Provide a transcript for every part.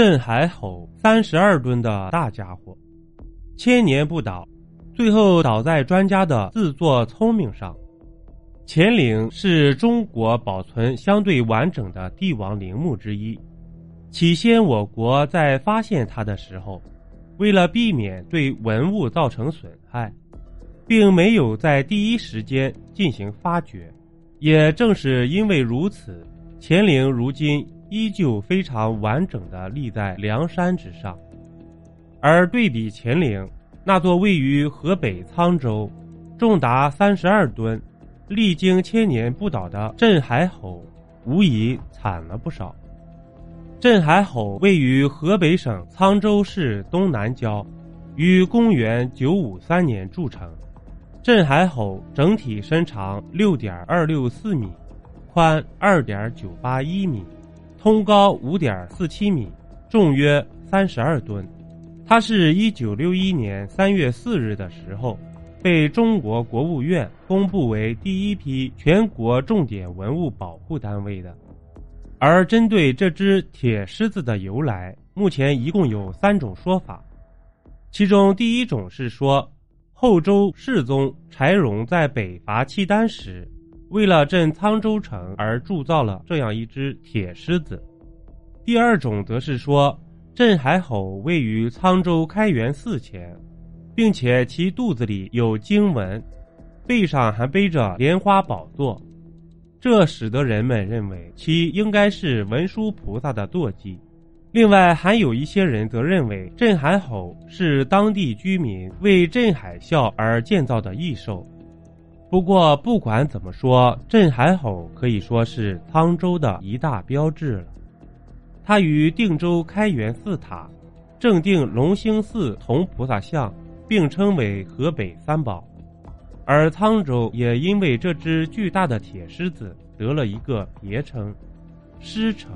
镇海吼三十二吨的大家伙，千年不倒，最后倒在专家的自作聪明上。乾陵是中国保存相对完整的帝王陵墓之一。起先，我国在发现它的时候，为了避免对文物造成损害，并没有在第一时间进行发掘。也正是因为如此，乾陵如今。依旧非常完整的立在梁山之上，而对比乾陵那座位于河北沧州、重达三十二吨、历经千年不倒的镇海吼，无疑惨了不少。镇海吼位于河北省沧州市东南郊，于公元九五三年筑成。镇海吼整体身长六点二六四米，宽二点九八一米。通高五点四七米，重约三十二吨。它是一九六一年三月四日的时候，被中国国务院公布为第一批全国重点文物保护单位的。而针对这只铁狮子的由来，目前一共有三种说法。其中第一种是说，后周世宗柴荣在北伐契丹时。为了镇沧州城而铸造了这样一只铁狮子。第二种则是说，镇海吼位于沧州开元寺前，并且其肚子里有经文，背上还背着莲花宝座，这使得人们认为其应该是文殊菩萨的坐骑。另外，还有一些人则认为镇海吼是当地居民为镇海啸而建造的异兽。不过，不管怎么说，镇海吼可以说是沧州的一大标志了。它与定州开元寺塔、正定龙兴寺铜菩萨像并称为河北三宝，而沧州也因为这只巨大的铁狮子得了一个别称“狮城”。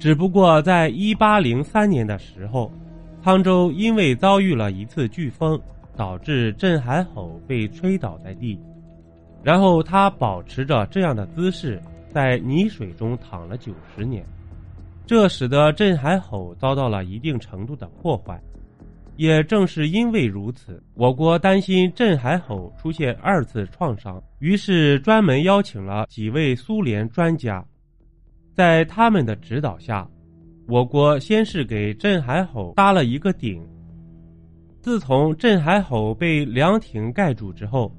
只不过，在一八零三年的时候，沧州因为遭遇了一次飓风，导致镇海吼被吹倒在地。然后他保持着这样的姿势，在泥水中躺了九十年，这使得镇海吼遭到了一定程度的破坏。也正是因为如此，我国担心镇海吼出现二次创伤，于是专门邀请了几位苏联专家，在他们的指导下，我国先是给镇海吼搭了一个顶。自从镇海吼被凉亭盖住之后。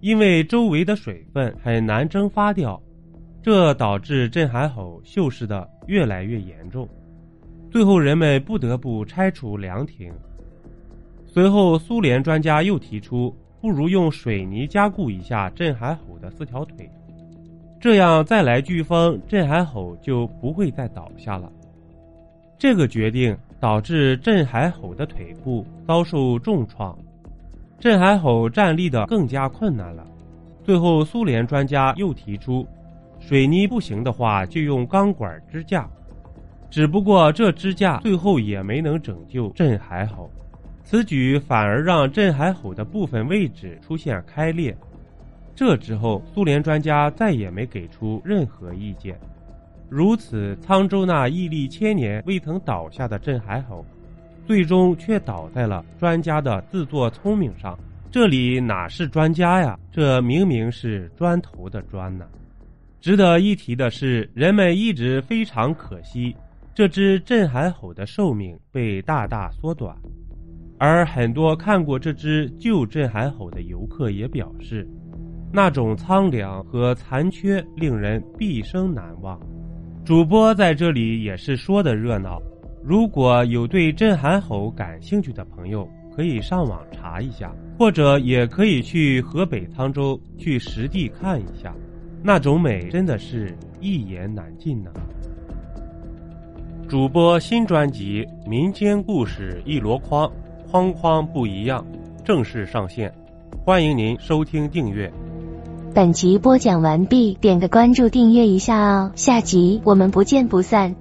因为周围的水分很难蒸发掉，这导致镇海吼锈蚀的越来越严重，最后人们不得不拆除凉亭。随后，苏联专家又提出，不如用水泥加固一下镇海吼的四条腿，这样再来飓风，镇海吼就不会再倒下了。这个决定导致镇海吼的腿部遭受重创。镇海吼站立的更加困难了。最后，苏联专家又提出，水泥不行的话，就用钢管支架。只不过，这支架最后也没能拯救镇海吼，此举反而让镇海吼的部分位置出现开裂。这之后，苏联专家再也没给出任何意见。如此，沧州那屹立千年未曾倒下的镇海吼。最终却倒在了专家的自作聪明上。这里哪是专家呀？这明明是砖头的砖呢！值得一提的是，人们一直非常可惜，这只镇海吼的寿命被大大缩短。而很多看过这只旧镇海吼的游客也表示，那种苍凉和残缺令人毕生难忘。主播在这里也是说的热闹。如果有对镇海吼感兴趣的朋友，可以上网查一下，或者也可以去河北沧州去实地看一下，那种美真的是一言难尽呢。主播新专辑《民间故事一箩筐》，筐筐不一样，正式上线，欢迎您收听订阅。本集播讲完毕，点个关注，订阅一下哦，下集我们不见不散。